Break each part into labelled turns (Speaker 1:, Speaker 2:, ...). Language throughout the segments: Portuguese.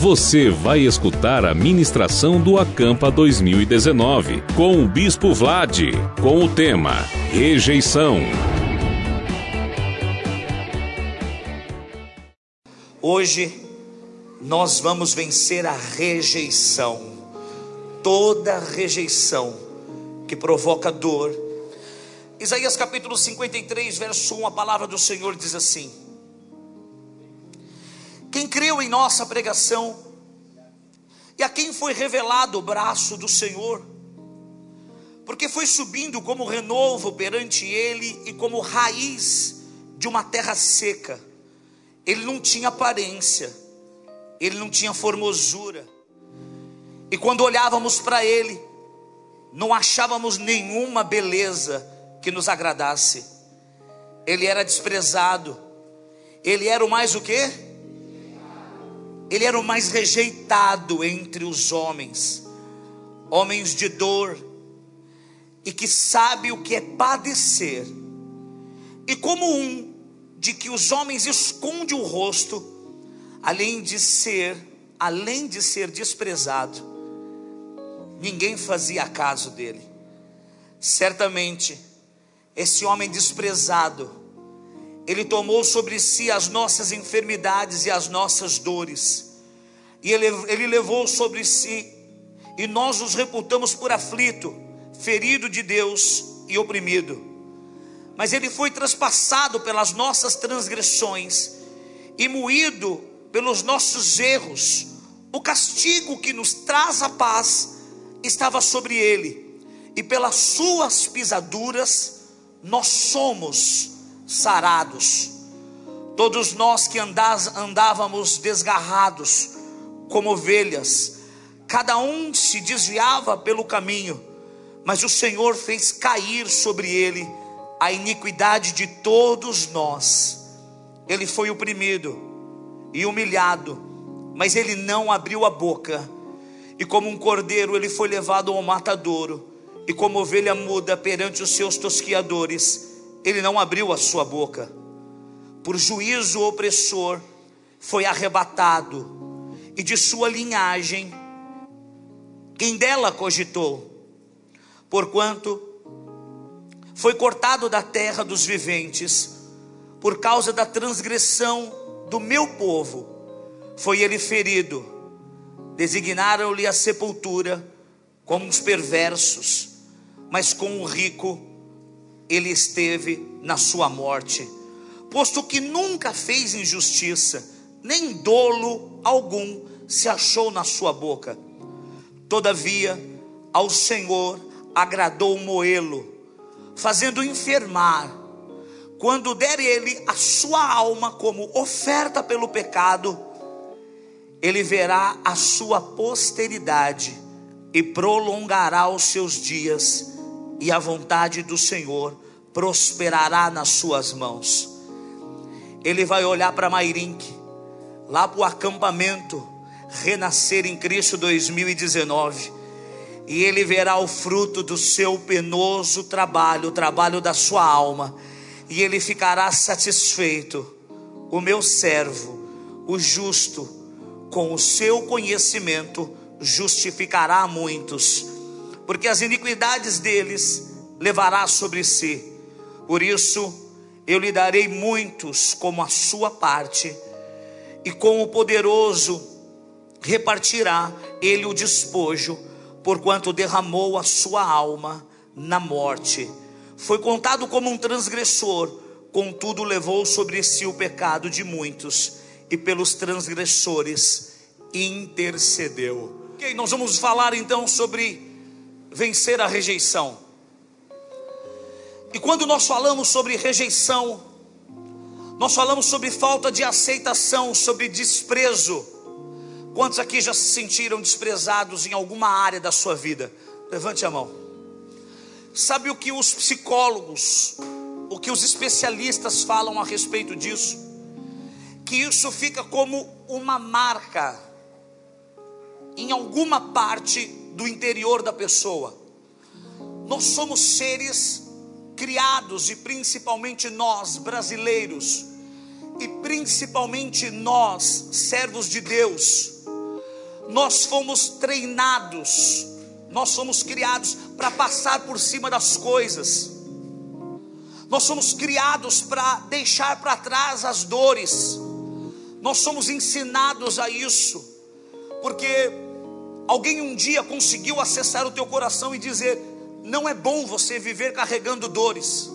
Speaker 1: Você vai escutar a ministração do Acampa 2019 com o Bispo Vlad, com o tema Rejeição.
Speaker 2: Hoje nós vamos vencer a rejeição, toda rejeição que provoca dor. Isaías capítulo 53, verso 1, a palavra do Senhor diz assim: quem creu em nossa pregação e a quem foi revelado o braço do Senhor, porque foi subindo como renovo perante ele e como raiz de uma terra seca. Ele não tinha aparência, ele não tinha formosura, e quando olhávamos para ele, não achávamos nenhuma beleza que nos agradasse. Ele era desprezado, ele era o mais o que? Ele era o mais rejeitado entre os homens, homens de dor, e que sabe o que é padecer, e como um de que os homens esconde o rosto, além de ser, além de ser desprezado, ninguém fazia caso dele. Certamente, esse homem desprezado, ele tomou sobre si as nossas enfermidades e as nossas dores, e ele, ele levou sobre si, e nós os reputamos por aflito, ferido de Deus e oprimido. Mas ele foi traspassado pelas nossas transgressões e moído pelos nossos erros. O castigo que nos traz a paz estava sobre ele, e pelas suas pisaduras nós somos sarados. Todos nós que andávamos desgarrados como ovelhas, cada um se desviava pelo caminho, mas o Senhor fez cair sobre ele a iniquidade de todos nós. Ele foi oprimido e humilhado, mas ele não abriu a boca. E como um cordeiro, ele foi levado ao matadouro, e como ovelha muda perante os seus tosquiadores, ele não abriu a sua boca, por juízo opressor foi arrebatado, e de sua linhagem, quem dela cogitou, porquanto foi cortado da terra dos viventes, por causa da transgressão do meu povo, foi ele ferido, designaram-lhe a sepultura como os perversos, mas com o rico ele esteve na sua morte, posto que nunca fez injustiça, nem dolo algum se achou na sua boca. Todavia, ao Senhor agradou moê-lo, fazendo enfermar. Quando der ele a sua alma como oferta pelo pecado, ele verá a sua posteridade e prolongará os seus dias e a vontade do Senhor prosperará nas suas mãos. Ele vai olhar para Mairink, lá para o acampamento Renascer em Cristo 2019, e ele verá o fruto do seu penoso trabalho, o trabalho da sua alma, e ele ficará satisfeito. O meu servo, o justo, com o seu conhecimento, justificará muitos porque as iniquidades deles levará sobre si. Por isso, eu lhe darei muitos como a sua parte, e com o poderoso repartirá ele o despojo, porquanto derramou a sua alma na morte. Foi contado como um transgressor, contudo levou sobre si o pecado de muitos, e pelos transgressores intercedeu. Ok, nós vamos falar então sobre vencer a rejeição. E quando nós falamos sobre rejeição, nós falamos sobre falta de aceitação, sobre desprezo. Quantos aqui já se sentiram desprezados em alguma área da sua vida? Levante a mão. Sabe o que os psicólogos, o que os especialistas falam a respeito disso? Que isso fica como uma marca em alguma parte do interior da pessoa. Nós somos seres criados e principalmente nós, brasileiros, e principalmente nós, servos de Deus, nós fomos treinados, nós somos criados para passar por cima das coisas. Nós somos criados para deixar para trás as dores. Nós somos ensinados a isso. Porque alguém um dia conseguiu acessar o teu coração e dizer: "Não é bom você viver carregando dores".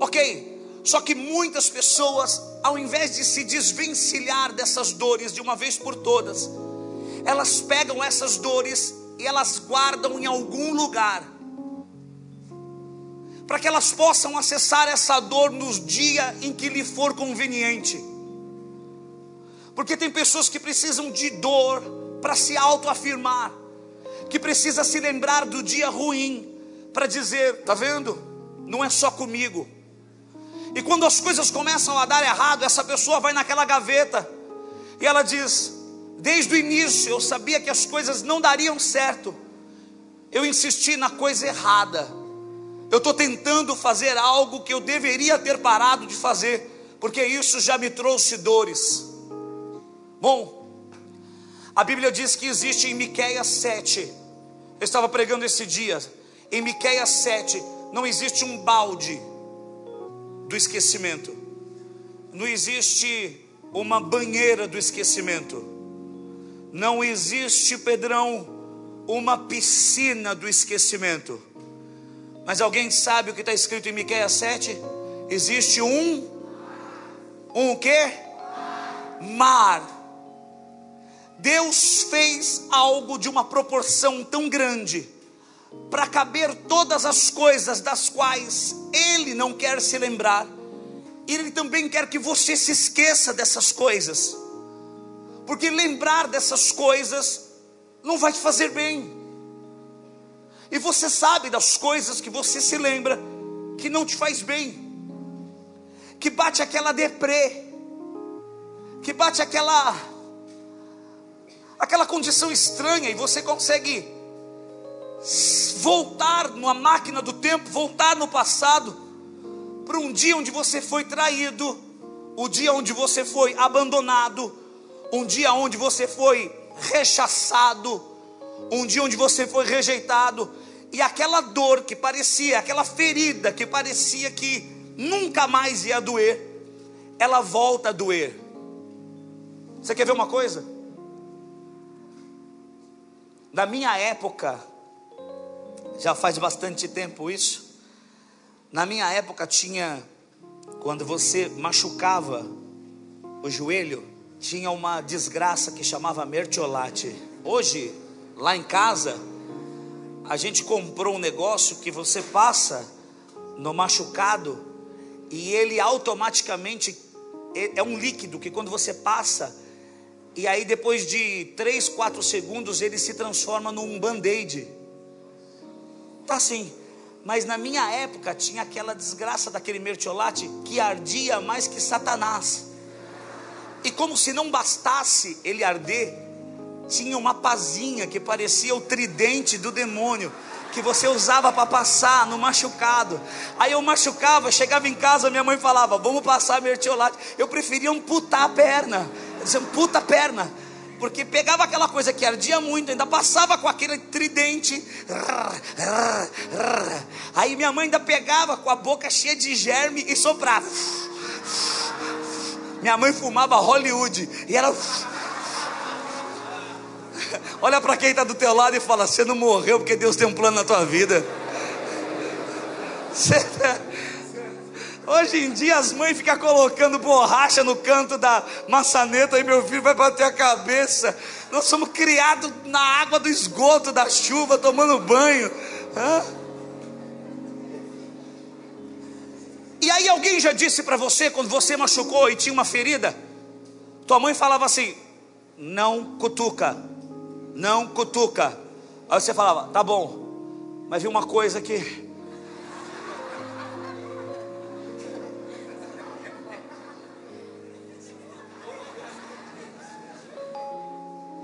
Speaker 2: OK, só que muitas pessoas, ao invés de se desvencilhar dessas dores de uma vez por todas, elas pegam essas dores e elas guardam em algum lugar, para que elas possam acessar essa dor nos dias em que lhe for conveniente. Porque tem pessoas que precisam de dor para se autoafirmar, que precisa se lembrar do dia ruim para dizer, tá vendo? Não é só comigo. E quando as coisas começam a dar errado, essa pessoa vai naquela gaveta e ela diz: Desde o início eu sabia que as coisas não dariam certo. Eu insisti na coisa errada. Eu estou tentando fazer algo que eu deveria ter parado de fazer, porque isso já me trouxe dores. Bom, a Bíblia diz que existe em Miqueias 7. Eu estava pregando esse dia. Em Miqueias 7 não existe um balde do esquecimento. Não existe uma banheira do esquecimento. Não existe, Pedrão, uma piscina do esquecimento. Mas alguém sabe o que está escrito em Miqueias 7? Existe um um quê? Mar. Deus fez algo de uma proporção tão grande para caber todas as coisas das quais Ele não quer se lembrar, Ele também quer que você se esqueça dessas coisas, porque lembrar dessas coisas não vai te fazer bem, e você sabe das coisas que você se lembra que não te faz bem, que bate aquela deprê, que bate aquela aquela condição estranha e você consegue voltar numa máquina do tempo, voltar no passado, para um dia onde você foi traído, o dia onde você foi abandonado, um dia onde você foi rechaçado, um dia onde você foi rejeitado, e aquela dor que parecia, aquela ferida que parecia que nunca mais ia doer, ela volta a doer. Você quer ver uma coisa? Na minha época, já faz bastante tempo isso. Na minha época tinha, quando você machucava o joelho, tinha uma desgraça que chamava mertiolate. Hoje, lá em casa, a gente comprou um negócio que você passa no machucado e ele automaticamente é, é um líquido que quando você passa e aí depois de 3, 4 segundos ele se transforma num band-aid. Tá assim. Mas na minha época tinha aquela desgraça daquele mertiolate que ardia mais que Satanás. E como se não bastasse ele arder, tinha uma pazinha que parecia o tridente do demônio que você usava para passar no machucado. Aí eu machucava, chegava em casa, minha mãe falava: "Vamos passar mertiolate". Eu preferia amputar a perna. Eu dizia, amputa a perna porque pegava aquela coisa que ardia muito, ainda passava com aquele tridente. Aí minha mãe ainda pegava com a boca cheia de germe e soprava. Minha mãe fumava Hollywood e ela. Olha para quem está do teu lado e fala: Você não morreu porque Deus tem um plano na tua vida. Você Hoje em dia as mães ficam colocando borracha no canto da maçaneta e meu filho vai bater a cabeça. Nós somos criados na água do esgoto, da chuva, tomando banho. Hã? E aí alguém já disse para você, quando você machucou e tinha uma ferida, tua mãe falava assim: não cutuca, não cutuca. Aí você falava, tá bom, mas vi uma coisa que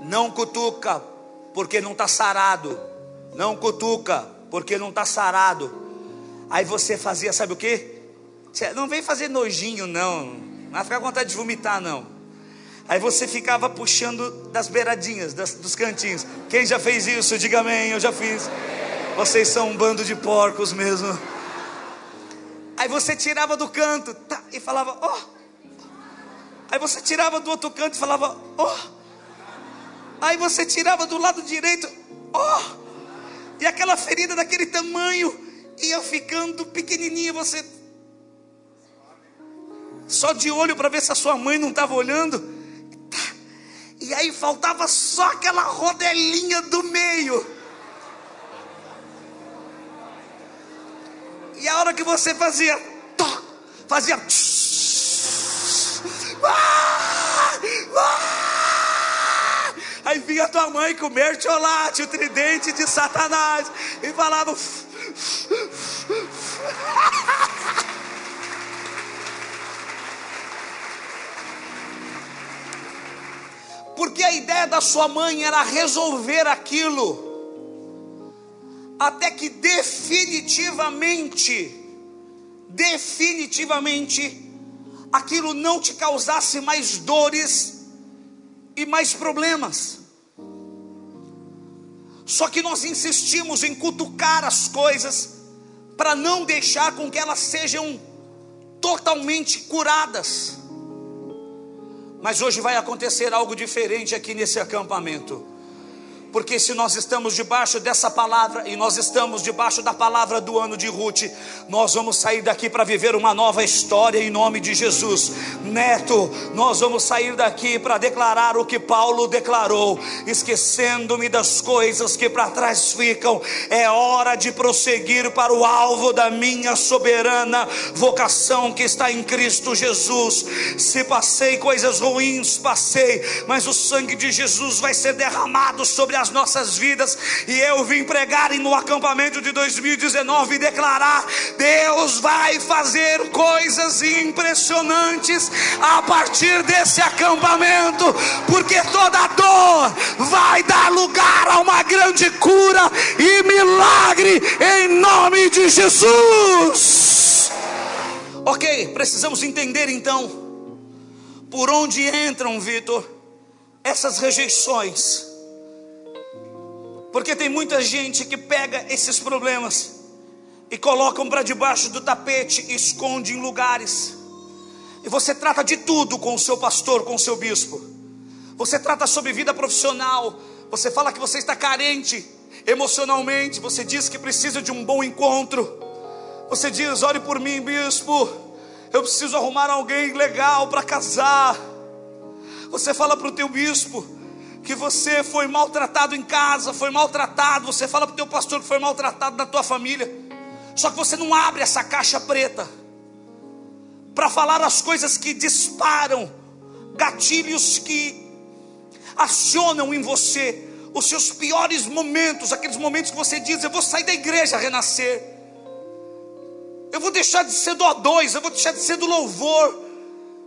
Speaker 2: Não cutuca, porque não está sarado. Não cutuca, porque não está sarado. Aí você fazia, sabe o que? Não vem fazer nojinho, não. Não vai ficar com vontade de vomitar, não. Aí você ficava puxando das beiradinhas, das, dos cantinhos. Quem já fez isso? Diga amém, eu já fiz. Vocês são um bando de porcos mesmo. Aí você tirava do canto tá, e falava, ó. Oh. Aí você tirava do outro canto e falava, ó. Oh. Aí você tirava do lado direito, ó. Oh. E aquela ferida daquele tamanho ia ficando pequenininha, você só de olho para ver se a sua mãe não estava olhando. E aí faltava só aquela rodelinha do meio. E a hora que você fazia, fazia. Aí vinha tua mãe com o mertiolate, o tridente de Satanás, e falava. porque a ideia da sua mãe era resolver aquilo, até que definitivamente, definitivamente, aquilo não te causasse mais dores e mais problemas. Só que nós insistimos em cutucar as coisas para não deixar com que elas sejam totalmente curadas. Mas hoje vai acontecer algo diferente aqui nesse acampamento porque se nós estamos debaixo dessa palavra e nós estamos debaixo da palavra do ano de Ruth, nós vamos sair daqui para viver uma nova história em nome de Jesus. Neto, nós vamos sair daqui para declarar o que Paulo declarou, esquecendo-me das coisas que para trás ficam. É hora de prosseguir para o alvo da minha soberana vocação que está em Cristo Jesus. Se passei coisas ruins, passei, mas o sangue de Jesus vai ser derramado sobre as nossas vidas. E eu vim pregar no acampamento de 2019 e declarar: Deus vai fazer coisas impressionantes a partir desse acampamento, porque toda dor vai dar lugar a uma grande cura e milagre em nome de Jesus. Ok, precisamos entender então por onde entram, Vitor, essas rejeições porque tem muita gente que pega esses problemas e colocam para debaixo do tapete e esconde em lugares. E você trata de tudo com o seu pastor, com o seu bispo. Você trata sobre vida profissional. Você fala que você está carente emocionalmente. Você diz que precisa de um bom encontro. Você diz: ore por mim, bispo. Eu preciso arrumar alguém legal para casar. Você fala para o teu bispo que você foi maltratado em casa, foi maltratado, você fala para o teu pastor que foi maltratado na tua família, só que você não abre essa caixa preta para falar as coisas que disparam, gatilhos que acionam em você os seus piores momentos, aqueles momentos que você diz: Eu vou sair da igreja renascer, eu vou deixar de ser do O2, eu vou deixar de ser do louvor,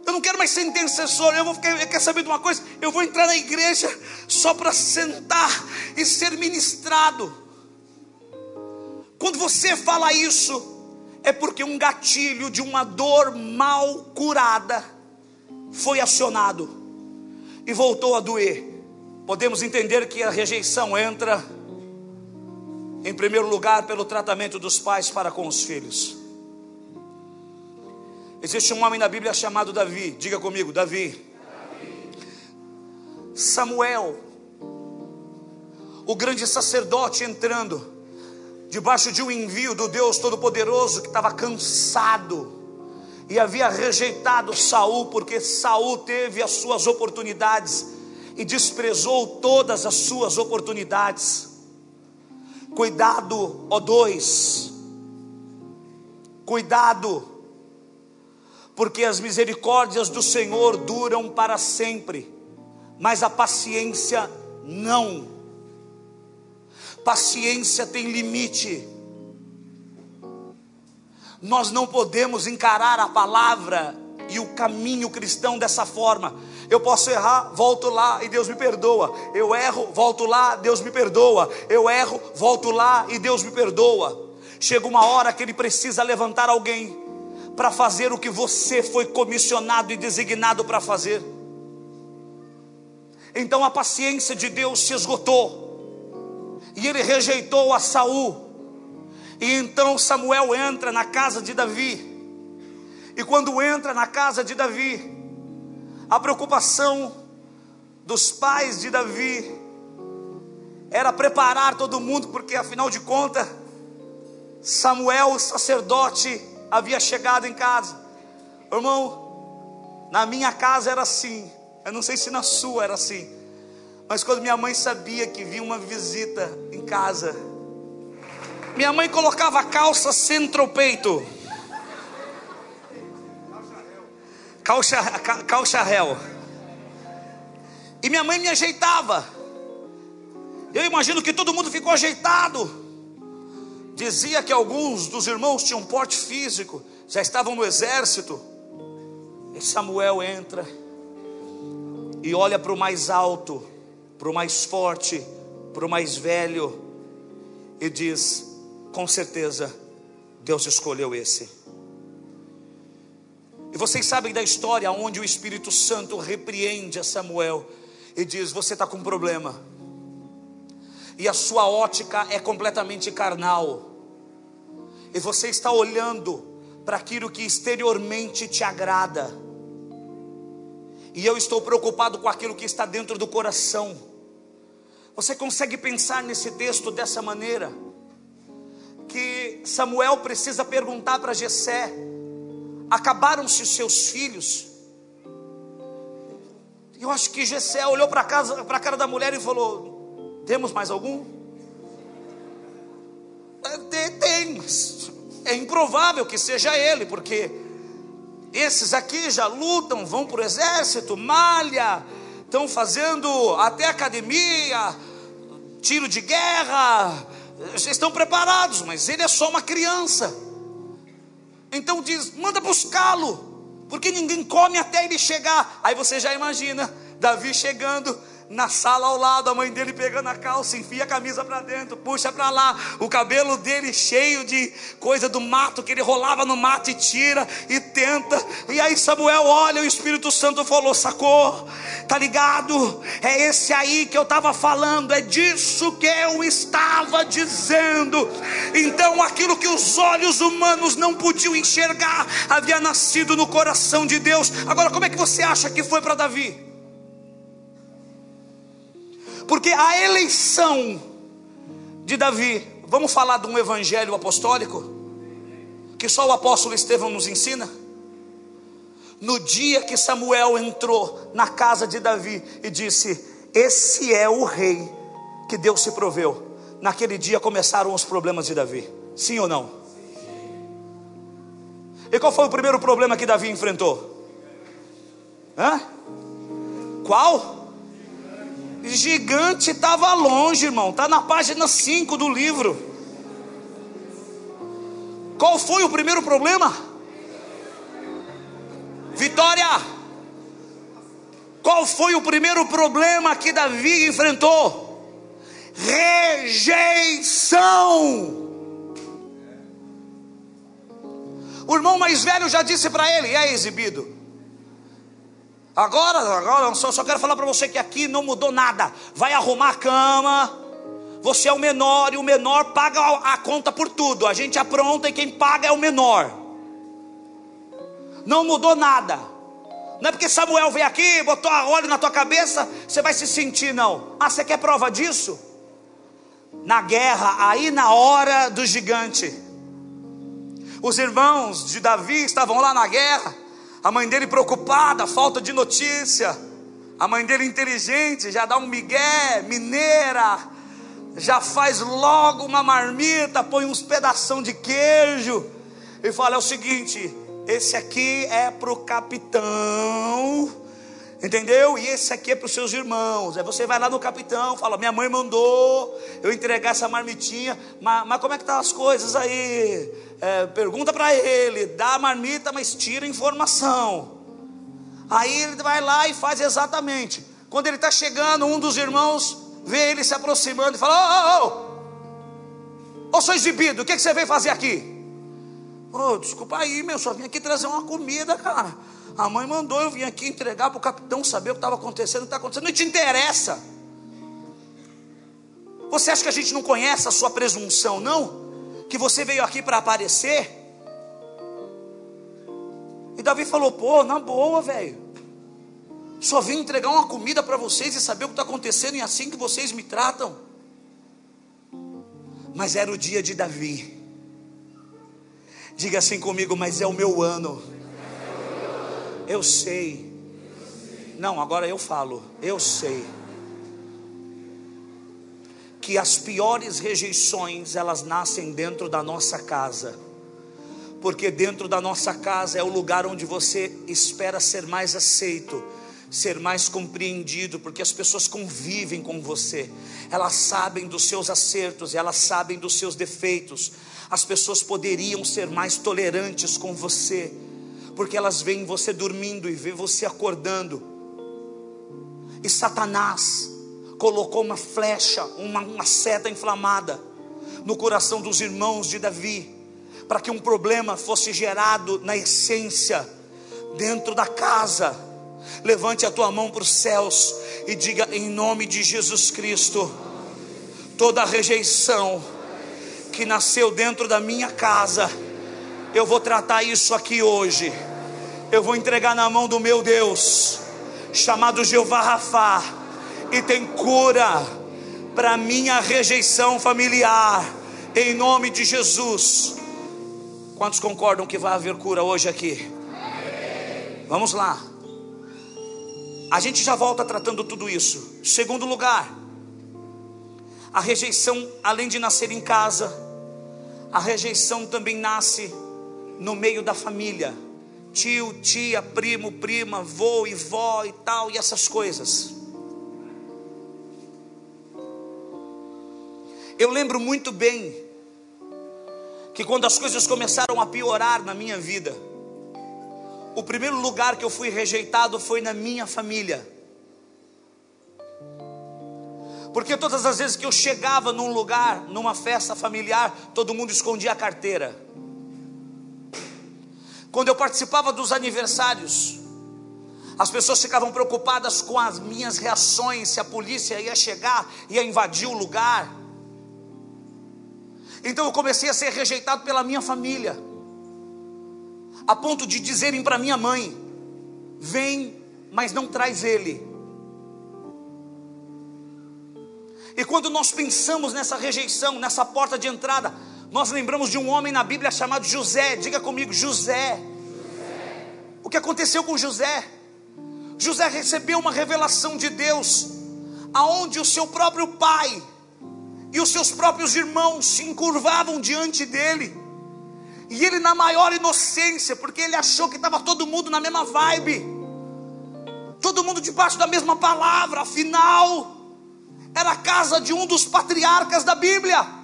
Speaker 2: eu não quero mais ser intercessor. Eu vou ficar, eu quero saber de uma coisa? Eu vou entrar na igreja só para sentar e ser ministrado. Quando você fala isso, é porque um gatilho de uma dor mal curada foi acionado e voltou a doer. Podemos entender que a rejeição entra, em primeiro lugar, pelo tratamento dos pais para com os filhos. Existe um homem na Bíblia chamado Davi. Diga comigo, Davi. Davi. Samuel, o grande sacerdote entrando debaixo de um envio do Deus Todo-Poderoso que estava cansado e havia rejeitado Saul porque Saul teve as suas oportunidades e desprezou todas as suas oportunidades. Cuidado, ó dois. Cuidado porque as misericórdias do Senhor duram para sempre, mas a paciência não. Paciência tem limite. Nós não podemos encarar a palavra e o caminho cristão dessa forma. Eu posso errar, volto lá e Deus me perdoa. Eu erro, volto lá, Deus me perdoa. Eu erro, volto lá e Deus me perdoa. Chega uma hora que ele precisa levantar alguém para fazer o que você foi comissionado e designado para fazer. Então a paciência de Deus se esgotou. E ele rejeitou a Saul. E então Samuel entra na casa de Davi. E quando entra na casa de Davi, a preocupação dos pais de Davi era preparar todo mundo, porque afinal de contas, Samuel, o sacerdote, havia chegado em casa. Irmão, na minha casa era assim. Eu não sei se na sua era assim. Mas quando minha mãe sabia que vinha uma visita em casa, minha mãe colocava a calça centropeito. Calça, calça réu. E minha mãe me ajeitava. Eu imagino que todo mundo ficou ajeitado. Dizia que alguns dos irmãos tinham porte físico, já estavam no exército. E Samuel entra e olha para o mais alto, para o mais forte, para o mais velho, e diz: com certeza, Deus escolheu esse. E vocês sabem da história onde o Espírito Santo repreende a Samuel e diz: Você está com um problema, e a sua ótica é completamente carnal, e você está olhando para aquilo que exteriormente te agrada, e eu estou preocupado com aquilo que está dentro do coração. Você consegue pensar nesse texto dessa maneira? Que Samuel precisa perguntar para Jessé: acabaram-se os seus filhos? Eu acho que Jessé olhou para a cara da mulher e falou: Temos mais algum? É, tem, é improvável que seja ele, porque esses aqui já lutam, vão para o exército, malha, estão fazendo até academia, tiro de guerra, estão preparados, mas ele é só uma criança. Então diz: manda buscá-lo, porque ninguém come até ele chegar. Aí você já imagina Davi chegando na sala ao lado, a mãe dele pegando a calça, enfia a camisa para dentro, puxa para lá, o cabelo dele cheio de coisa do mato, que ele rolava no mato e tira e tenta. E aí Samuel olha, o Espírito Santo falou: sacou? Tá ligado? É esse aí que eu estava falando, é disso que eu estava dizendo. Então aquilo que os olhos humanos não podiam enxergar havia nascido no coração de Deus. Agora, como é que você acha que foi para Davi? Porque a eleição de Davi, vamos falar de um evangelho apostólico, que só o apóstolo Estevão nos ensina. No dia que Samuel entrou na casa de Davi e disse: Esse é o rei que Deus se proveu. Naquele dia começaram os problemas de Davi. Sim ou não? E qual foi o primeiro problema que Davi enfrentou? Hã? Qual? Gigante estava longe, irmão. Está na página 5 do livro. Qual foi o primeiro problema? Vitória. Qual foi o primeiro problema que Davi enfrentou? Rejeição. O irmão mais velho já disse para ele: é exibido. Agora, agora, só, só quero falar para você que aqui não mudou nada. Vai arrumar a cama. Você é o menor e o menor paga a, conta por tudo. A gente apronta e quem paga é o menor. Não mudou nada. Não é porque Samuel veio aqui, botou a óleo na tua cabeça, você vai se sentir, não. Ah, você quer prova disso? Na guerra, aí na hora do gigante. Os irmãos de Davi estavam lá na guerra. A mãe dele preocupada, falta de notícia. A mãe dele inteligente, já dá um migué, mineira, já faz logo uma marmita, põe uns pedação de queijo e fala: é o seguinte, esse aqui é para o capitão, entendeu? E esse aqui é para os seus irmãos. Aí você vai lá no capitão, fala: minha mãe mandou eu entregar essa marmitinha, mas, mas como é que tá as coisas aí? é, pergunta para ele, dá a marmita, mas tira informação. Aí ele vai lá e faz exatamente. Quando ele está chegando, um dos irmãos vê ele se aproximando e fala: Ô, ô, ô, ô, sou exibido, o que, que você veio fazer aqui? Ô, oh, desculpa aí, meu, só vim aqui trazer uma comida, cara. A mãe mandou eu vir aqui entregar para o capitão saber o que estava acontecendo, o que está acontecendo. Não te interessa. Você acha que a gente não conhece a sua presunção, não? Que você veio aqui para aparecer? E Davi falou: pô, na boa, velho. Só vim entregar uma comida para vocês e saber o que está acontecendo, e é assim que vocês me tratam. Mas era o dia de Davi. Diga assim comigo, mas é o meu ano. Eu sei. Não, agora eu falo. Eu sei. Que as piores rejeições, elas nascem dentro da nossa casa. Porque dentro da nossa casa é o lugar onde você espera ser mais aceito ser mais compreendido, porque as pessoas convivem com você, elas sabem dos seus acertos, elas sabem dos seus defeitos. As pessoas poderiam ser mais tolerantes com você, porque elas veem você dormindo e vê você acordando. E Satanás colocou uma flecha, uma, uma seta inflamada no coração dos irmãos de Davi, para que um problema fosse gerado na essência, dentro da casa Levante a tua mão para os céus e diga em nome de Jesus Cristo: toda rejeição que nasceu dentro da minha casa, eu vou tratar isso aqui hoje. Eu vou entregar na mão do meu Deus, chamado Jeová Rafá, e tem cura para minha rejeição familiar, em nome de Jesus. Quantos concordam que vai haver cura hoje aqui? Vamos lá. A gente já volta tratando tudo isso. Segundo lugar, a rejeição, além de nascer em casa, a rejeição também nasce no meio da família. Tio, tia, primo, prima, avô e vó e tal, e essas coisas. Eu lembro muito bem que quando as coisas começaram a piorar na minha vida, o primeiro lugar que eu fui rejeitado foi na minha família. Porque todas as vezes que eu chegava num lugar, numa festa familiar, todo mundo escondia a carteira. Quando eu participava dos aniversários, as pessoas ficavam preocupadas com as minhas reações, se a polícia ia chegar, ia invadir o lugar. Então eu comecei a ser rejeitado pela minha família a ponto de dizerem para minha mãe: vem, mas não traz ele. E quando nós pensamos nessa rejeição, nessa porta de entrada, nós lembramos de um homem na Bíblia chamado José. Diga comigo, José. José. O que aconteceu com José? José recebeu uma revelação de Deus, aonde o seu próprio pai e os seus próprios irmãos se encurvavam diante dele. E ele, na maior inocência, porque ele achou que estava todo mundo na mesma vibe, todo mundo debaixo da mesma palavra, afinal, era a casa de um dos patriarcas da Bíblia.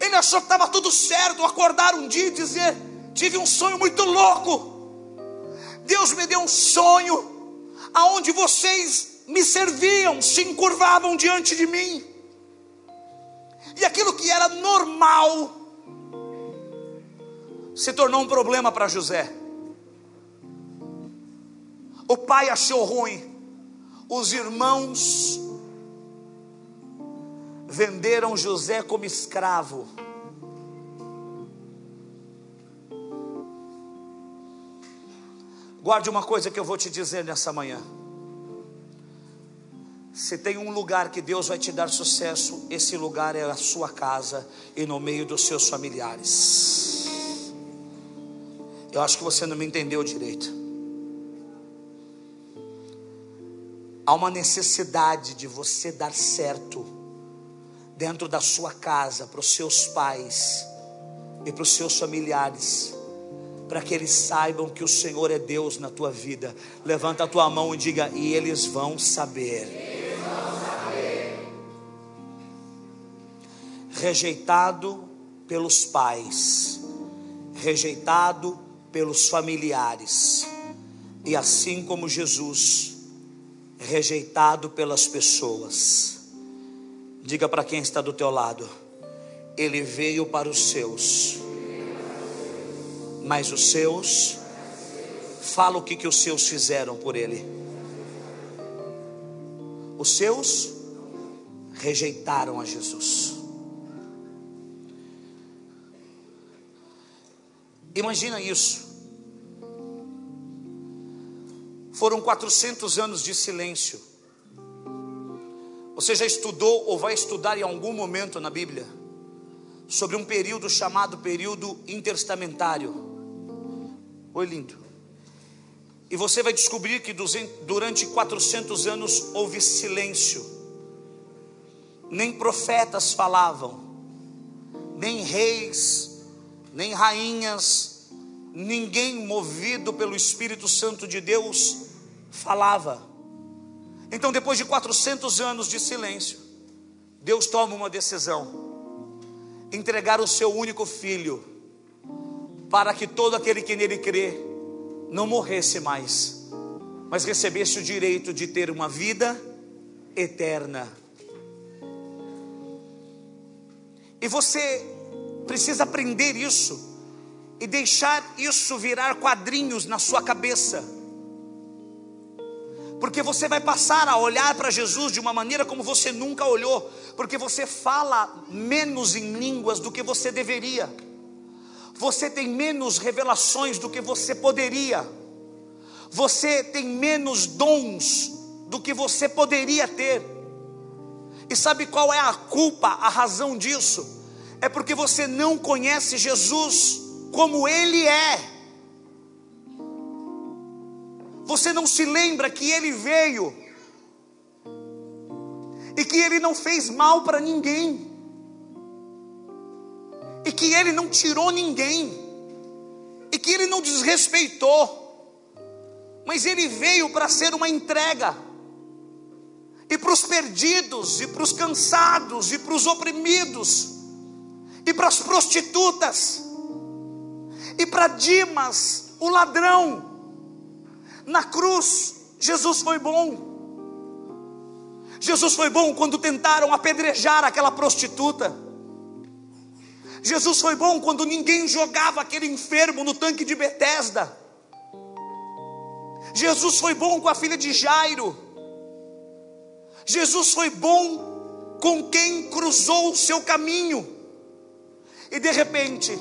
Speaker 2: Ele achou que estava tudo certo, acordar um dia e dizer: Tive um sonho muito louco. Deus me deu um sonho, aonde vocês me serviam, se encurvavam diante de mim, e aquilo que era normal, se tornou um problema para José. O pai achou ruim, os irmãos venderam José como escravo. Guarde uma coisa que eu vou te dizer nessa manhã. Se tem um lugar que Deus vai te dar sucesso, esse lugar é a sua casa e no meio dos seus familiares. Eu acho que você não me entendeu direito. Há uma necessidade de você dar certo dentro da sua casa, para os seus pais e para os seus familiares, para que eles saibam que o Senhor é Deus na tua vida. Levanta a tua mão e diga: e eles vão saber. Eles vão saber. Rejeitado pelos pais, rejeitado pelos familiares, e assim como Jesus, rejeitado pelas pessoas. Diga para quem está do teu lado: Ele veio para os seus, mas os seus Fala o que, que os seus fizeram por ele. Os seus rejeitaram a Jesus. Imagina isso. Foram 400 anos de silêncio. Você já estudou ou vai estudar em algum momento na Bíblia sobre um período chamado período intertestamentário? Oi, lindo. E você vai descobrir que durante 400 anos houve silêncio. Nem profetas falavam, nem reis, nem rainhas, ninguém movido pelo Espírito Santo de Deus falava. Então, depois de 400 anos de silêncio, Deus toma uma decisão: entregar o seu único filho, para que todo aquele que nele crê não morresse mais, mas recebesse o direito de ter uma vida eterna. E você precisa aprender isso e deixar isso virar quadrinhos na sua cabeça. Porque você vai passar a olhar para Jesus de uma maneira como você nunca olhou, porque você fala menos em línguas do que você deveria. Você tem menos revelações do que você poderia. Você tem menos dons do que você poderia ter. E sabe qual é a culpa, a razão disso? É porque você não conhece Jesus como Ele é. Você não se lembra que Ele veio e que Ele não fez mal para ninguém, e que Ele não tirou ninguém, e que Ele não desrespeitou, mas Ele veio para ser uma entrega, e para os perdidos, e para os cansados, e para os oprimidos, e para as prostitutas, e para Dimas, o ladrão. Na cruz, Jesus foi bom. Jesus foi bom quando tentaram apedrejar aquela prostituta. Jesus foi bom quando ninguém jogava aquele enfermo no tanque de Betesda. Jesus foi bom com a filha de Jairo. Jesus foi bom com quem cruzou o seu caminho. E de repente,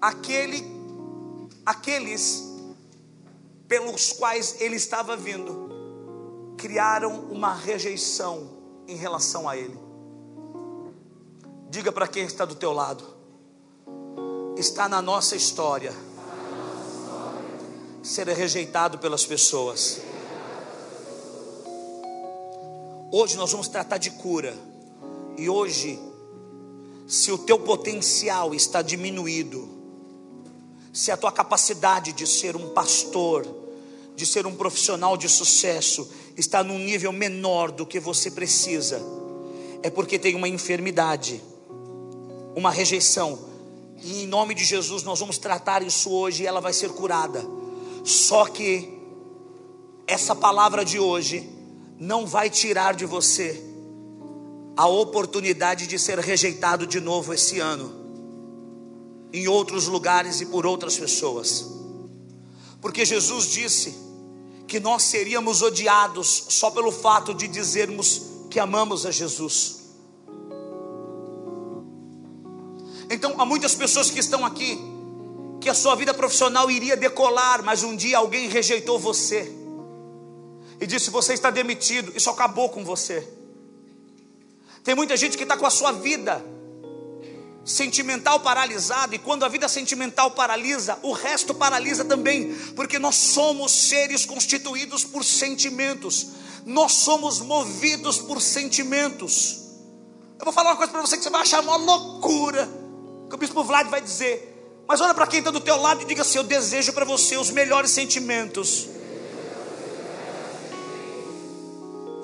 Speaker 2: aquele, aqueles pelos quais ele estava vindo, criaram uma rejeição em relação a ele. Diga para quem está do teu lado, está na nossa história ser rejeitado pelas pessoas. Hoje nós vamos tratar de cura. E hoje, se o teu potencial está diminuído, se a tua capacidade de ser um pastor, de ser um profissional de sucesso está num nível menor do que você precisa, é porque tem uma enfermidade, uma rejeição. E em nome de Jesus nós vamos tratar isso hoje e ela vai ser curada. Só que essa palavra de hoje não vai tirar de você a oportunidade de ser rejeitado de novo esse ano, em outros lugares e por outras pessoas, porque Jesus disse que nós seríamos odiados só pelo fato de dizermos que amamos a Jesus. Então, há muitas pessoas que estão aqui, que a sua vida profissional iria decolar, mas um dia alguém rejeitou você e disse: Você está demitido, isso acabou com você. Tem muita gente que está com a sua vida sentimental paralisada, e quando a vida sentimental paralisa, o resto paralisa também, porque nós somos seres constituídos por sentimentos, nós somos movidos por sentimentos. Eu vou falar uma coisa para você que você vai achar uma loucura, que o bispo Vlad vai dizer, mas olha para quem está do teu lado e diga assim: Eu desejo para você os melhores sentimentos.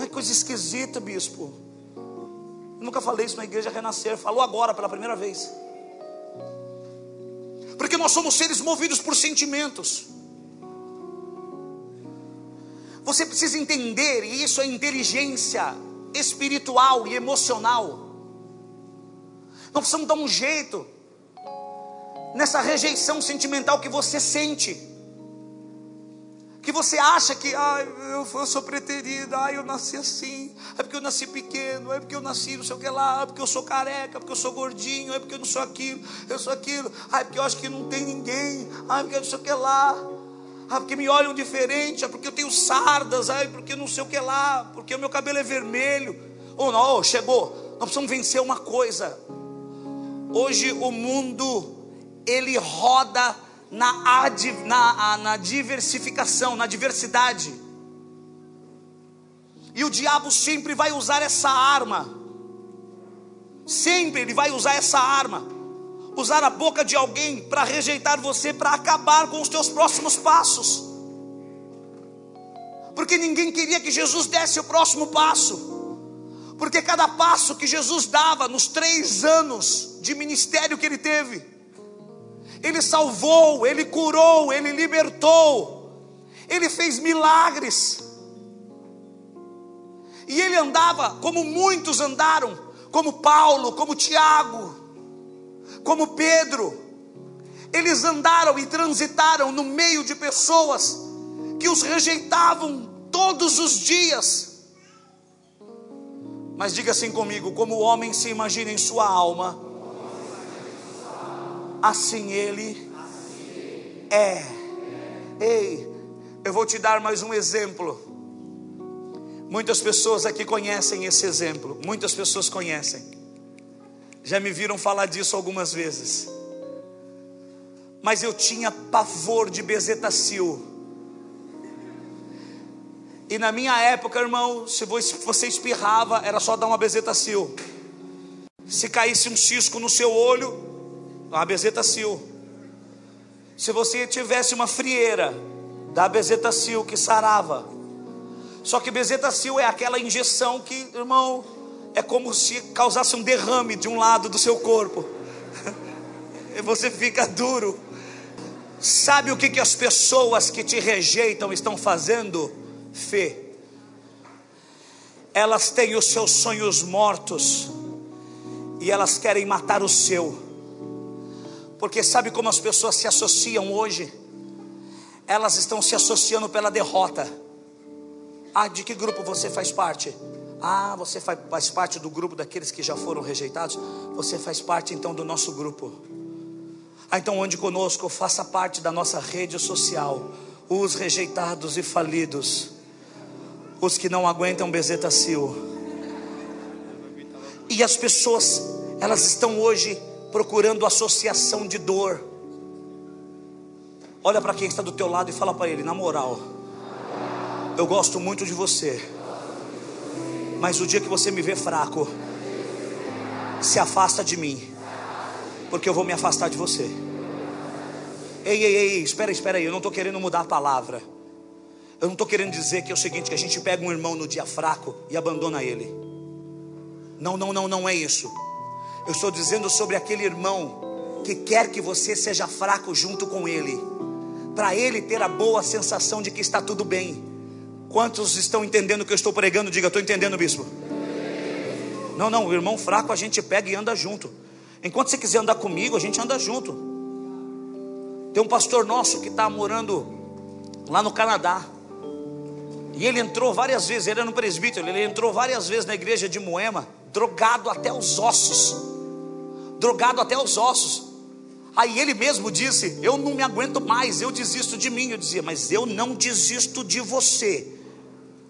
Speaker 2: É coisa esquisita, bispo. Nunca falei isso na igreja Renascer, falou agora pela primeira vez. Porque nós somos seres movidos por sentimentos. Você precisa entender, e isso é inteligência espiritual e emocional. Nós precisamos dar um jeito nessa rejeição sentimental que você sente. Que você acha que, ai, eu, eu sou preterida, ai, eu nasci assim, é porque eu nasci pequeno, é porque eu nasci não sei o que lá, é porque eu sou careca, é porque eu sou gordinho, é porque eu não sou aquilo, eu sou aquilo, ai, é porque eu acho que não tem ninguém, ai, é porque eu não sei o que lá, ai, porque me olham diferente, é porque eu tenho sardas, ai, porque não sei o que lá, porque o meu cabelo é vermelho. Ou oh, não, oh, chegou, nós precisamos vencer uma coisa. Hoje o mundo ele roda na, na, na diversificação, na diversidade. E o diabo sempre vai usar essa arma. Sempre ele vai usar essa arma. Usar a boca de alguém para rejeitar você, para acabar com os teus próximos passos. Porque ninguém queria que Jesus desse o próximo passo. Porque cada passo que Jesus dava nos três anos de ministério que ele teve, ele salvou, ele curou, ele libertou, ele fez milagres. E ele andava como muitos andaram, como Paulo, como Tiago, como Pedro. Eles andaram e transitaram no meio de pessoas que os rejeitavam todos os dias mas diga assim comigo: como o homem se imagina em sua alma, assim ele é. Ei, eu vou te dar mais um exemplo. Muitas pessoas aqui conhecem esse exemplo, muitas pessoas conhecem. Já me viram falar disso algumas vezes. Mas eu tinha pavor de bezetacil e na minha época, irmão, se você espirrava, era só dar uma bezetacil. Se caísse um cisco no seu olho, uma bezetacil. Se você tivesse uma frieira, dá bezetacil que sarava. Só que bezetacil é aquela injeção que, irmão, é como se causasse um derrame de um lado do seu corpo. e você fica duro. Sabe o que, que as pessoas que te rejeitam estão fazendo? fé. Elas têm os seus sonhos mortos e elas querem matar o seu. Porque sabe como as pessoas se associam hoje? Elas estão se associando pela derrota. Ah, de que grupo você faz parte? Ah, você faz parte do grupo daqueles que já foram rejeitados? Você faz parte então do nosso grupo. Ah, então onde conosco, faça parte da nossa rede social, os rejeitados e falidos os que não aguentam bezetacil. E as pessoas, elas estão hoje procurando associação de dor. Olha para quem está do teu lado e fala para ele, na moral, eu gosto muito de você. Mas o dia que você me vê fraco, se afasta de mim, porque eu vou me afastar de você. Ei, ei, ei, espera, espera aí, eu não estou querendo mudar a palavra. Eu não estou querendo dizer que é o seguinte: que a gente pega um irmão no dia fraco e abandona ele. Não, não, não, não é isso. Eu estou dizendo sobre aquele irmão que quer que você seja fraco junto com ele, para ele ter a boa sensação de que está tudo bem. Quantos estão entendendo o que eu estou pregando? Diga, estou entendendo, bispo. Não, não, o irmão fraco a gente pega e anda junto. Enquanto você quiser andar comigo, a gente anda junto. Tem um pastor nosso que está morando lá no Canadá. E ele entrou várias vezes, ele era um presbítero, ele entrou várias vezes na igreja de Moema, drogado até os ossos. Drogado até os ossos. Aí ele mesmo disse: Eu não me aguento mais, eu desisto de mim. Eu dizia: Mas eu não desisto de você.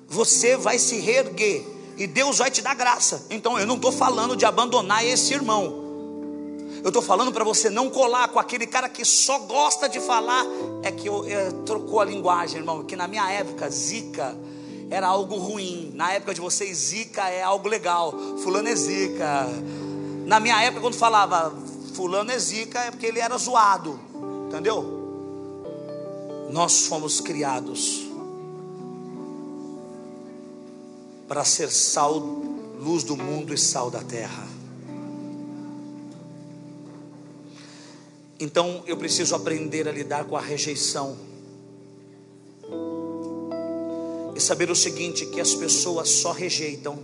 Speaker 2: Você vai se reerguer e Deus vai te dar graça. Então eu não estou falando de abandonar esse irmão. Eu estou falando para você não colar com aquele cara que só gosta de falar. É que eu, eu, trocou a linguagem, irmão. Que na minha época, zica era algo ruim. Na época de vocês, zica é algo legal. Fulano é zica. Na minha época, quando falava fulano é zica, é porque ele era zoado. Entendeu? Nós fomos criados para ser sal, luz do mundo e sal da terra. Então eu preciso aprender a lidar com a rejeição. E saber o seguinte: que as pessoas só rejeitam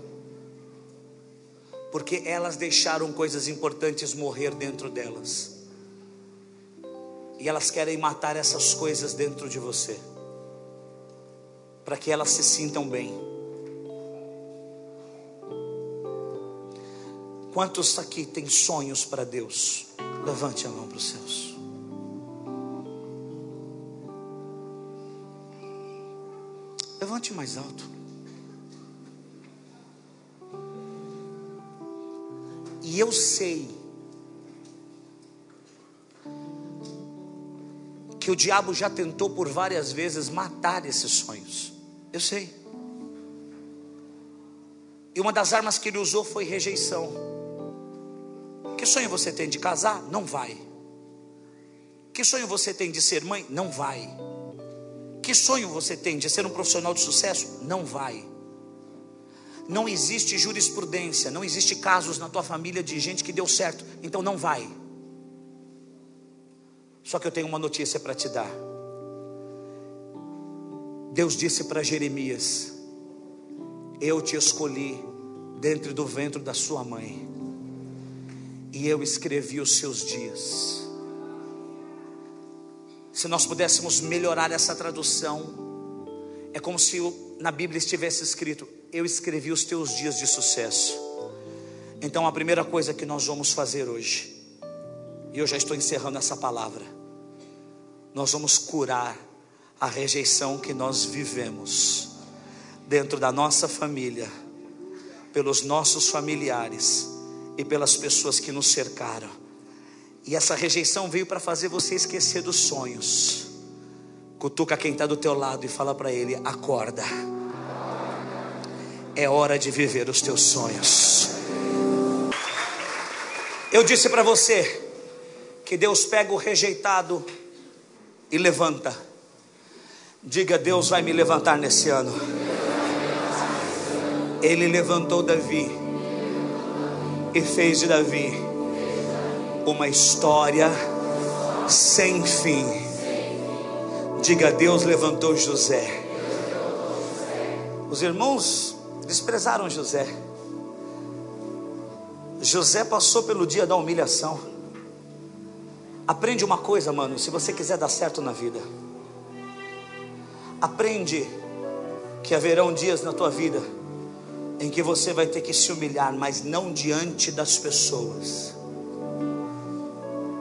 Speaker 2: porque elas deixaram coisas importantes morrer dentro delas. E elas querem matar essas coisas dentro de você, para que elas se sintam bem. Quantos aqui têm sonhos para Deus? Levante a mão para os céus. Levante mais alto. E eu sei que o diabo já tentou por várias vezes matar esses sonhos. Eu sei. E uma das armas que ele usou foi rejeição. Que sonho você tem de casar? Não vai. Que sonho você tem de ser mãe? Não vai. Que sonho você tem de ser um profissional de sucesso? Não vai. Não existe jurisprudência, não existe casos na tua família de gente que deu certo, então não vai. Só que eu tenho uma notícia para te dar. Deus disse para Jeremias: Eu te escolhi dentro do ventre da sua mãe, e eu escrevi os seus dias. Se nós pudéssemos melhorar essa tradução, é como se na Bíblia estivesse escrito: Eu escrevi os teus dias de sucesso. Então, a primeira coisa que nós vamos fazer hoje, e eu já estou encerrando essa palavra, nós vamos curar a rejeição que nós vivemos dentro da nossa família, pelos nossos familiares e pelas pessoas que nos cercaram. E essa rejeição veio para fazer você esquecer dos sonhos. Cutuca quem está do teu lado e fala para ele: acorda. É hora de viver os teus sonhos. Eu disse para você que Deus pega o rejeitado e levanta. Diga: Deus vai me levantar nesse ano. Ele levantou Davi e fez de Davi uma história sem fim. Diga: Deus levantou José. Os irmãos desprezaram José. José passou pelo dia da humilhação. Aprende uma coisa, mano, se você quiser dar certo na vida. Aprende que haverão dias na tua vida em que você vai ter que se humilhar, mas não diante das pessoas.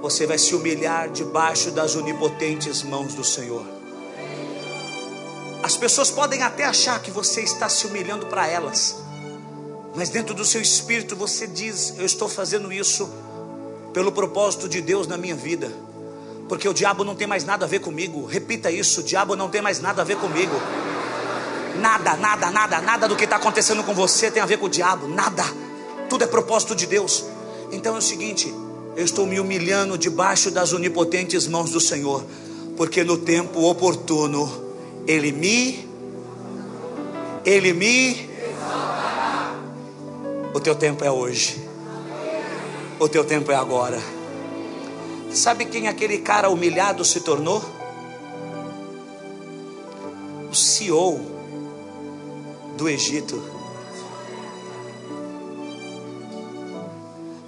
Speaker 2: Você vai se humilhar debaixo das onipotentes mãos do Senhor. As pessoas podem até achar que você está se humilhando para elas, mas dentro do seu espírito você diz: Eu estou fazendo isso pelo propósito de Deus na minha vida, porque o diabo não tem mais nada a ver comigo. Repita isso: o diabo não tem mais nada a ver comigo. Nada, nada, nada, nada do que está acontecendo com você tem a ver com o diabo, nada. Tudo é propósito de Deus. Então é o seguinte: eu estou me humilhando debaixo das onipotentes mãos do Senhor, porque no tempo oportuno Ele me, Ele me. O teu tempo é hoje. O teu tempo é agora. Sabe quem aquele cara humilhado se tornou? O CEO do Egito.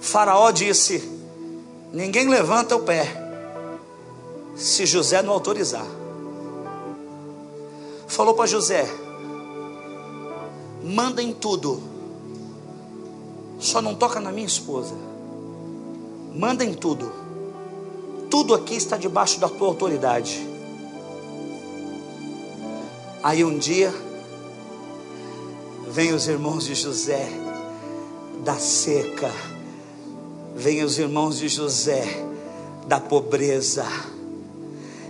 Speaker 2: Faraó disse: Ninguém levanta o pé se José não autorizar. Falou para José: Manda em tudo, só não toca na minha esposa. Manda em tudo. Tudo aqui está debaixo da tua autoridade. Aí um dia vem os irmãos de José da seca Vem os irmãos de José da pobreza.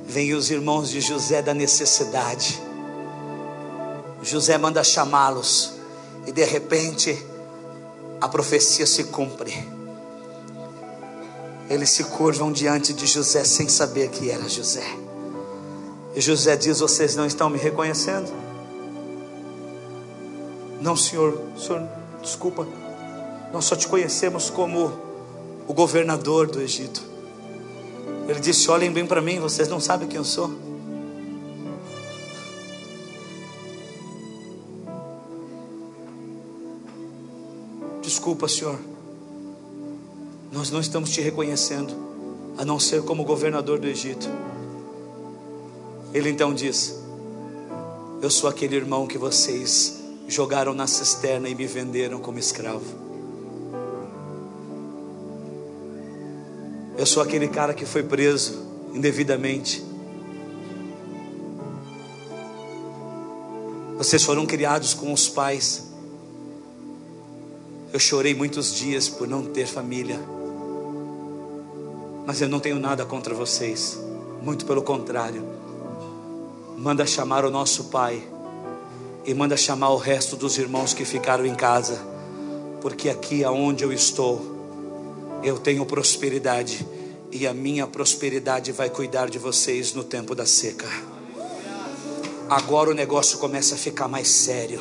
Speaker 2: Vem os irmãos de José da necessidade. José manda chamá-los e de repente a profecia se cumpre. Eles se curvam diante de José sem saber que era José. E José diz: Vocês não estão me reconhecendo? Não, senhor, senhor, desculpa. Nós só te conhecemos como o governador do Egito. Ele disse: Olhem bem para mim, vocês não sabem quem eu sou. Desculpa, Senhor, nós não estamos te reconhecendo. a não ser como governador do Egito. Ele então diz: Eu sou aquele irmão que vocês jogaram na cisterna e me venderam como escravo. Eu sou aquele cara que foi preso indevidamente. Vocês foram criados com os pais. Eu chorei muitos dias por não ter família. Mas eu não tenho nada contra vocês. Muito pelo contrário. Manda chamar o nosso pai. E manda chamar o resto dos irmãos que ficaram em casa. Porque aqui aonde eu estou, eu tenho prosperidade e a minha prosperidade vai cuidar de vocês no tempo da seca. Agora o negócio começa a ficar mais sério.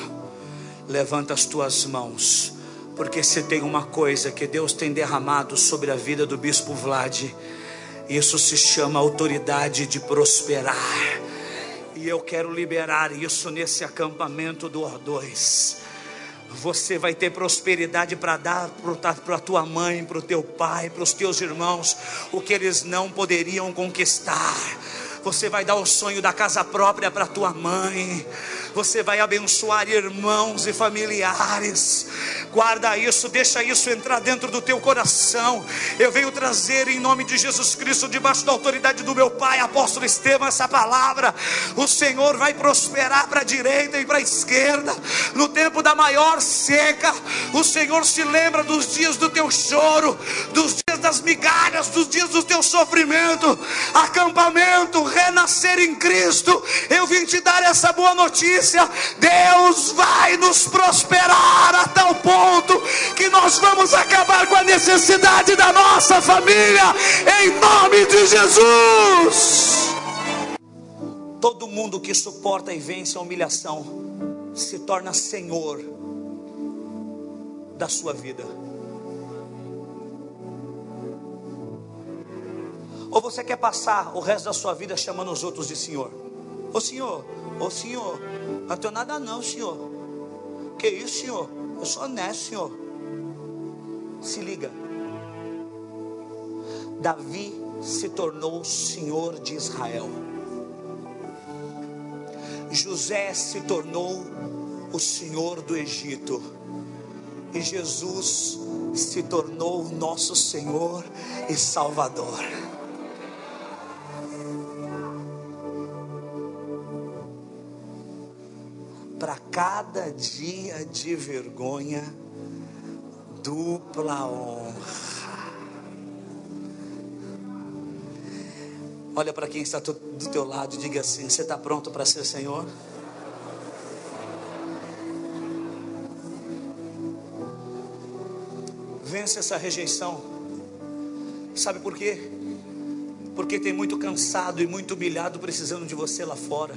Speaker 2: Levanta as tuas mãos, porque se tem uma coisa que Deus tem derramado sobre a vida do bispo Vlad, isso se chama autoridade de prosperar. E eu quero liberar isso nesse acampamento do O2 você vai ter prosperidade para dar para a tua mãe, para o teu pai, para os teus irmãos, o que eles não poderiam conquistar. Você vai dar o sonho da casa própria para tua mãe. Você vai abençoar irmãos e familiares. Guarda isso, deixa isso entrar dentro do teu coração. Eu venho trazer em nome de Jesus Cristo, debaixo da autoridade do meu Pai, apóstolo Estevam, essa palavra. O Senhor vai prosperar para a direita e para a esquerda. No tempo da maior seca, o Senhor se lembra dos dias do teu choro, dos dias das migalhas, dos dias do teu sofrimento. Acampamento, renascer em Cristo. Eu vim te dar essa boa notícia. Deus vai nos prosperar a tal ponto que nós vamos acabar com a necessidade da nossa família, em nome de Jesus. Todo mundo que suporta e vence a humilhação se torna senhor da sua vida. Ou você quer passar o resto da sua vida chamando os outros de Senhor? Ô Senhor, ô Senhor, não tenho nada não, Senhor. Que isso, Senhor? Eu sou honesto, Senhor. Se liga. Davi se tornou Senhor de Israel. José se tornou o Senhor do Egito. E Jesus se tornou nosso Senhor e Salvador. Cada dia de vergonha, dupla honra. Olha para quem está do teu lado e diga assim: Você está pronto para ser Senhor? Vence essa rejeição. Sabe por quê? Porque tem muito cansado e muito humilhado precisando de você lá fora.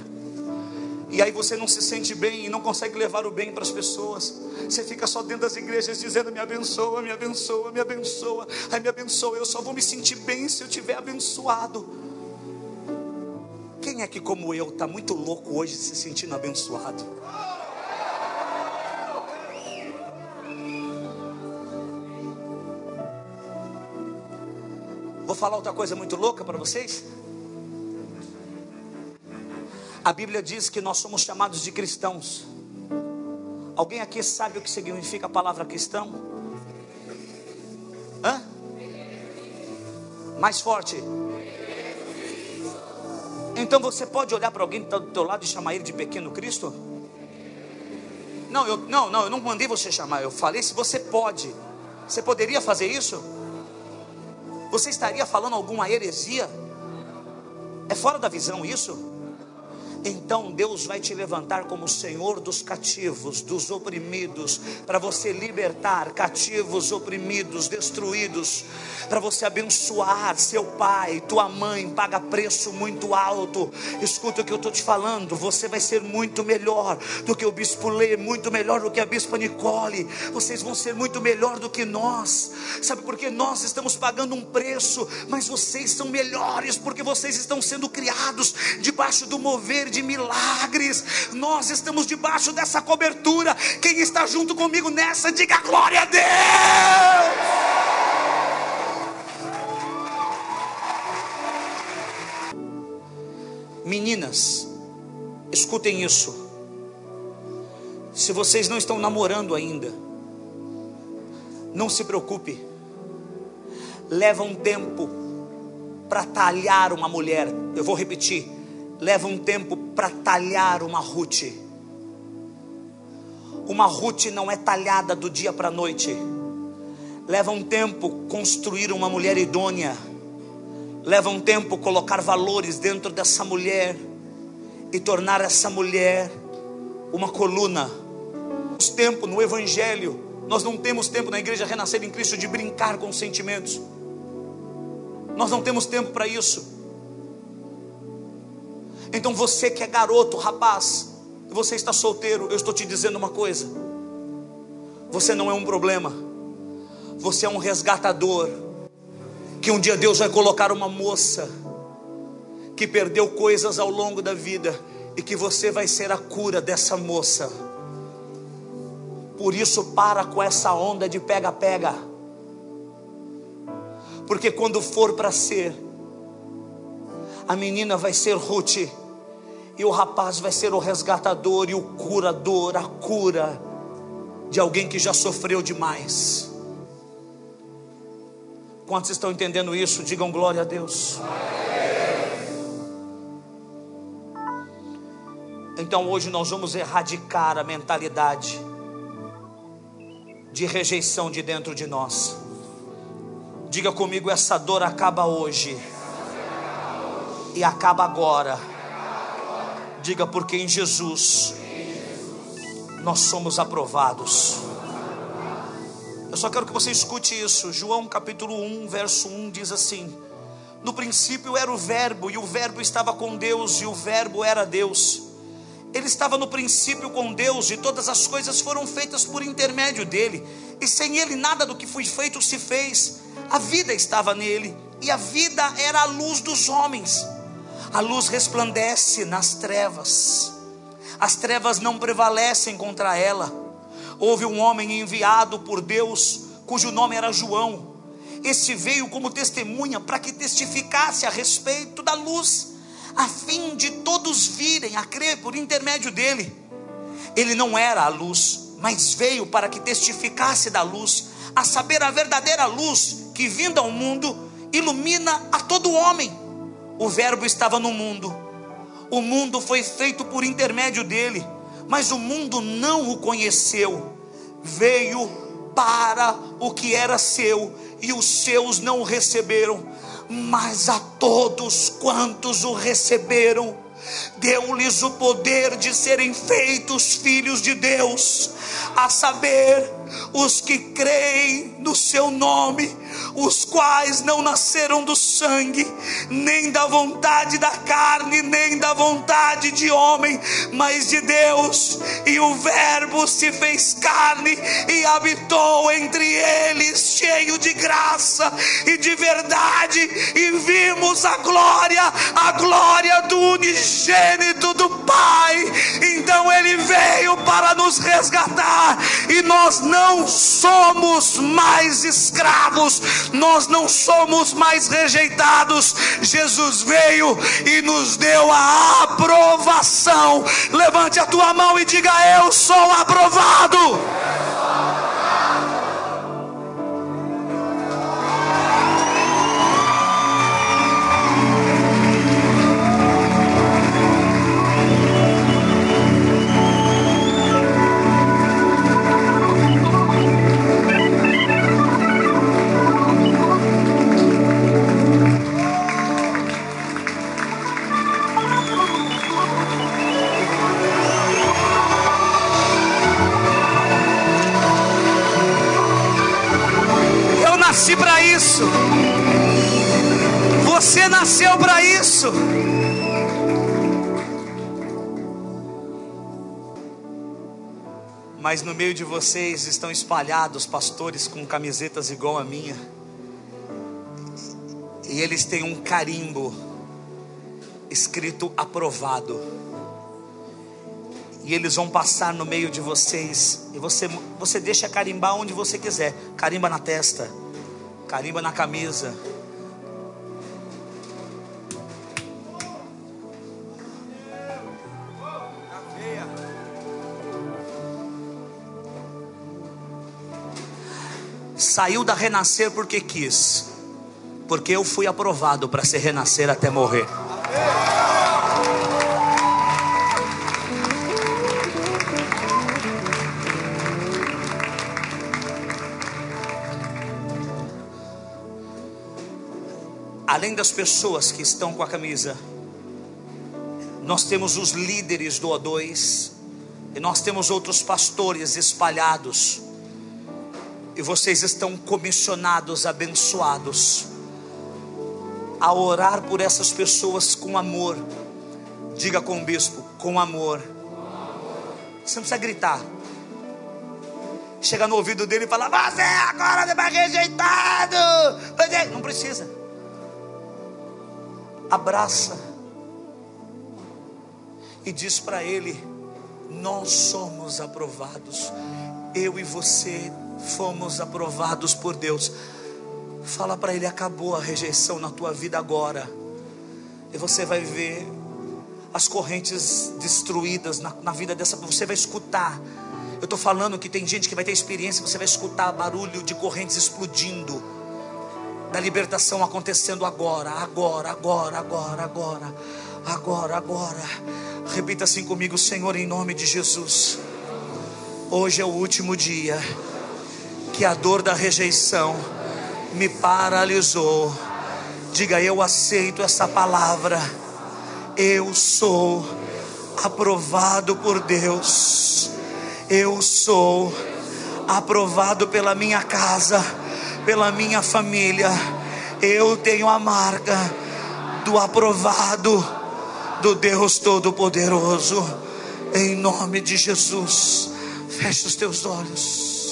Speaker 2: E aí você não se sente bem e não consegue levar o bem para as pessoas. Você fica só dentro das igrejas dizendo: me abençoa, me abençoa, me abençoa. Ai, me abençoa. Eu só vou me sentir bem se eu tiver abençoado. Quem é que, como eu, está muito louco hoje se sentindo abençoado? Vou falar outra coisa muito louca para vocês. A Bíblia diz que nós somos chamados de cristãos. Alguém aqui sabe o que significa a palavra cristão? Hã? Mais forte. Então você pode olhar para alguém que está do teu lado e chamar ele de pequeno Cristo? Não, eu não, não, eu não mandei você chamar. Eu falei se você pode. Você poderia fazer isso? Você estaria falando alguma heresia? É fora da visão isso? Então Deus vai te levantar como Senhor dos cativos, dos oprimidos, para você libertar cativos, oprimidos, destruídos, para você abençoar seu pai, tua mãe, paga preço muito alto. Escuta o que eu estou te falando, você vai ser muito melhor do que o bispo Lê, muito melhor do que a bispa Nicole, vocês vão ser muito melhor do que nós, sabe porque nós estamos pagando um preço, mas vocês são melhores, porque vocês estão sendo criados debaixo do mover de milagres. Nós estamos debaixo dessa cobertura. Quem está junto comigo nessa, diga glória a Deus. Meninas, escutem isso. Se vocês não estão namorando ainda, não se preocupe. Leva um tempo para talhar uma mulher. Eu vou repetir. Leva um tempo para talhar uma Ruth. Uma Ruth não é talhada do dia para a noite. Leva um tempo construir uma mulher idônea. Leva um tempo colocar valores dentro dessa mulher e tornar essa mulher uma coluna. Temos tempo no Evangelho, nós não temos tempo na igreja renascer em Cristo de brincar com sentimentos. Nós não temos tempo para isso. Então você que é garoto, rapaz, você está solteiro, eu estou te dizendo uma coisa. Você não é um problema. Você é um resgatador. Que um dia Deus vai colocar uma moça que perdeu coisas ao longo da vida e que você vai ser a cura dessa moça. Por isso, para com essa onda de pega-pega. Porque quando for para ser, a menina vai ser Ruth, e o rapaz vai ser o resgatador e o curador, a cura de alguém que já sofreu demais. Quantos estão entendendo isso? Digam glória a Deus. Então hoje nós vamos erradicar a mentalidade de rejeição de dentro de nós. Diga comigo: essa dor acaba hoje e acaba agora. Diga porque em Jesus nós somos aprovados. Eu só quero que você escute isso. João capítulo 1, verso 1 diz assim: No princípio era o Verbo, e o Verbo estava com Deus, e o Verbo era Deus. Ele estava no princípio com Deus e todas as coisas foram feitas por intermédio dele, e sem ele nada do que foi feito se fez. A vida estava nele, e a vida era a luz dos homens. A luz resplandece nas trevas, as trevas não prevalecem contra ela. Houve um homem enviado por Deus, cujo nome era João. Esse veio como testemunha para que testificasse a respeito da luz a fim de todos virem a crer por intermédio dele. Ele não era a luz, mas veio para que testificasse da luz, a saber, a verdadeira luz que, vinda ao mundo, ilumina a todo homem. O Verbo estava no mundo, o mundo foi feito por intermédio dele, mas o mundo não o conheceu. Veio para o que era seu e os seus não o receberam mas a todos quantos o receberam, deu-lhes o poder de serem feitos filhos de Deus, a saber, os que creem no seu nome, os quais não nasceram do sangue, nem da vontade da carne, nem da vontade de homem, mas de Deus. E o Verbo se fez carne e habitou entre eles, cheio de graça e de verdade, e vimos a glória, a glória do unigênito do Pai. Então ele veio para nos resgatar, e nós não somos mais escravos nós não somos mais rejeitados. Jesus veio e nos deu a aprovação. Levante a tua mão e diga: Eu sou aprovado. Nasceu para isso. Mas no meio de vocês estão espalhados pastores com camisetas igual a minha. E eles têm um carimbo escrito aprovado. E eles vão passar no meio de vocês. E você, você deixa carimbar onde você quiser. Carimba na testa carimba na camisa. Saiu da renascer porque quis, porque eu fui aprovado para ser renascer até morrer. Além das pessoas que estão com a camisa, nós temos os líderes do O2 e nós temos outros pastores espalhados. E vocês estão comissionados, abençoados, a orar por essas pessoas com amor. Diga com o bispo, com amor. Você não precisa gritar. Chega no ouvido dele e fala: Você agora vai rejeitado. Não precisa abraça e diz para ele: Nós somos aprovados, eu e você fomos aprovados por Deus. Fala para ele: acabou a rejeição na tua vida agora, e você vai ver as correntes destruídas na, na vida dessa, você vai escutar. Eu estou falando que tem gente que vai ter experiência, você vai escutar barulho de correntes explodindo da libertação acontecendo agora, agora, agora, agora, agora, agora, agora. Repita assim comigo, Senhor, em nome de Jesus. Hoje é o último dia que a dor da rejeição me paralisou. Diga, eu aceito essa palavra. Eu sou aprovado por Deus. Eu sou aprovado pela minha casa pela minha família. Eu tenho a marca do aprovado do Deus Todo-Poderoso. Em nome de Jesus. Feche os teus olhos.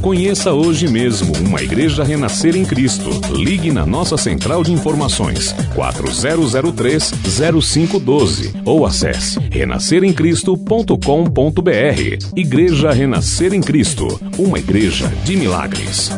Speaker 1: Conheça hoje mesmo uma igreja renascer em Cristo. Ligue na nossa central de informações 4003-0512 ou acesse renasceremcristo.com.br. Igreja Renascer em Cristo, uma igreja de milagres.